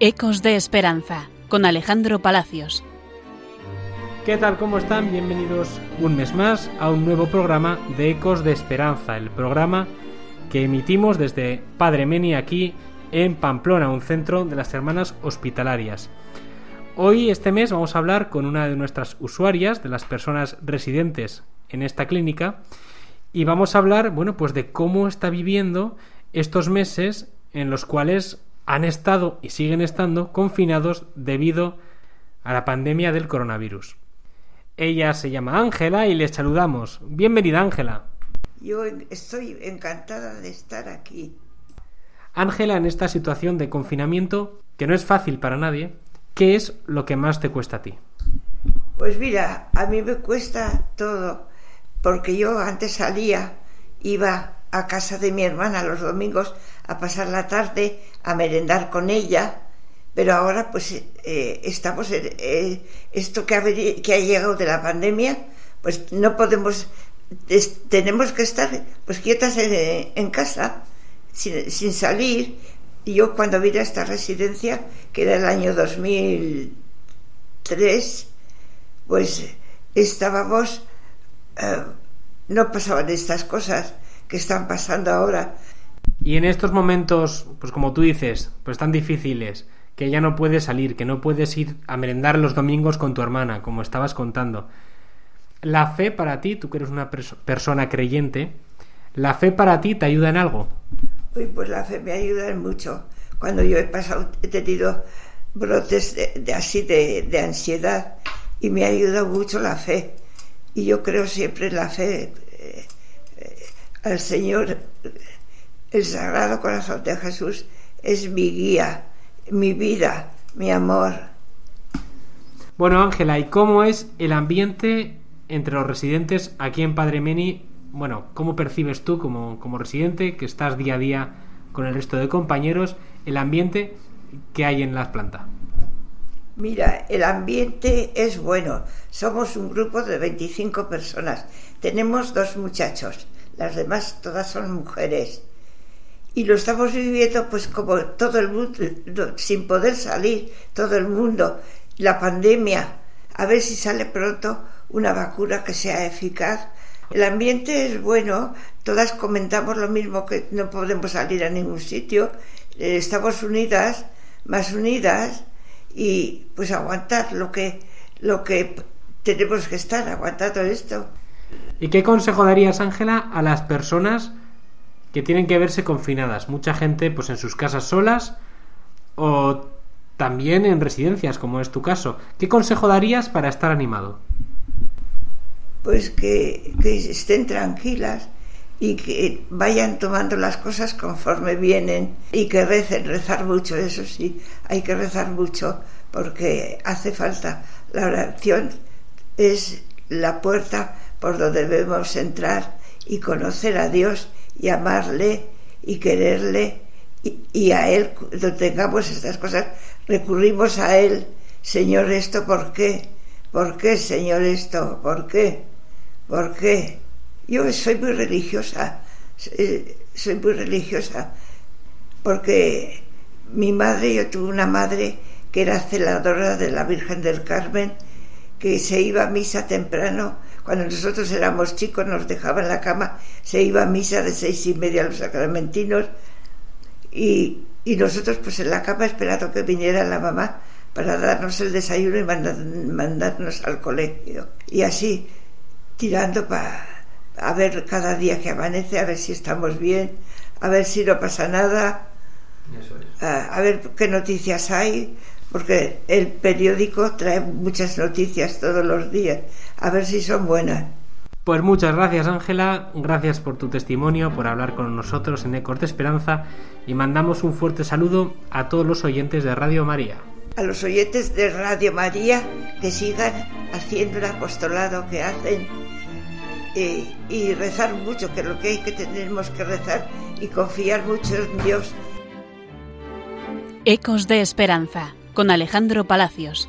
Ecos de Esperanza con Alejandro Palacios. ¿Qué tal? ¿Cómo están? Bienvenidos un mes más a un nuevo programa de Ecos de Esperanza, el programa que emitimos desde Padre Meni aquí en Pamplona, un centro de las hermanas hospitalarias. Hoy, este mes, vamos a hablar con una de nuestras usuarias, de las personas residentes en esta clínica, y vamos a hablar, bueno, pues de cómo está viviendo estos meses en los cuales han estado y siguen estando confinados debido a la pandemia del coronavirus. Ella se llama Ángela y les saludamos. Bienvenida, Ángela. Yo estoy encantada de estar aquí. Ángela, en esta situación de confinamiento, que no es fácil para nadie, ¿qué es lo que más te cuesta a ti? Pues mira, a mí me cuesta todo, porque yo antes salía, iba a casa de mi hermana los domingos a pasar la tarde, a merendar con ella, pero ahora pues eh, estamos en eh, esto que ha, llegado de la pandemia, pues no podemos, tenemos que estar pues quietas en, casa, sin, salir. Yo cuando vine a esta residencia, que era el año 2003, pues estábamos, eh, no pasaban estas cosas que están pasando ahora. Y en estos momentos, pues como tú dices, pues tan difíciles, que ya no puedes salir, que no puedes ir a merendar los domingos con tu hermana, como estabas contando. La fe para ti, tú que eres una persona creyente, ¿la fe para ti te ayuda en algo? Uy, pues la fe me ayuda en mucho. Cuando yo he pasado, he tenido brotes de, así de, de, ansiedad y me ha ayudado mucho la fe. Y yo creo siempre en la fe. Al Señor el Sagrado Corazón de Jesús es mi guía, mi vida, mi amor. Bueno, Ángela, ¿y cómo es el ambiente entre los residentes aquí en Padre Meni? Bueno, ¿cómo percibes tú como, como residente que estás día a día con el resto de compañeros el ambiente que hay en la planta? Mira, el ambiente es bueno. Somos un grupo de 25 personas. Tenemos dos muchachos. Las demás todas son mujeres y lo estamos viviendo pues como todo el mundo, sin poder salir, todo el mundo, la pandemia, a ver si sale pronto una vacuna que sea eficaz. El ambiente es bueno, todas comentamos lo mismo que no podemos salir a ningún sitio, eh, estamos unidas, más unidas y pues aguantar lo que lo que tenemos que estar aguantando esto. ¿Y qué consejo darías, Ángela, a las personas que tienen que verse confinadas. Mucha gente pues en sus casas solas o también en residencias, como es tu caso. ¿Qué consejo darías para estar animado? Pues que, estén tranquilas y que vayan tomando las cosas conforme vienen y que recen, rezar mucho, eso sí, hay que rezar mucho porque hace falta. La oración es la puerta por donde debemos entrar y conocer a Dios y amarle y quererle y, a Él, cuando tengamos estas cosas, recurrimos a Él, Señor, esto, ¿por qué? ¿Por qué, Señor, esto? ¿Por qué? ¿Por qué? Yo soy muy religiosa, soy muy religiosa, porque mi madre, yo tuve una madre que era celadora de la Virgen del Carmen, que se iba a misa temprano cuando nosotros éramos chicos nos dejaban en la cama, se iba a misa de seis y media a los sacramentinos y, nosotros pues en la cama esperando que viniera la mamá para darnos el desayuno y mandarnos al colegio. Y así, tirando para a ver cada día que amanece, a ver si estamos bien, a ver si no pasa nada, a ver qué noticias hay, porque el periódico trae muchas noticias todos los días, a ver si son buenas. Pues muchas gracias Ángela, gracias por tu testimonio, por hablar con nosotros en Ecos de Esperanza y mandamos un fuerte saludo a todos los oyentes de Radio María. A los oyentes de Radio María que sigan haciendo el apostolado que hacen y, y rezar mucho, que es lo que hay que tenemos que rezar y confiar mucho en Dios. Ecos de Esperanza con Alejandro Palacios.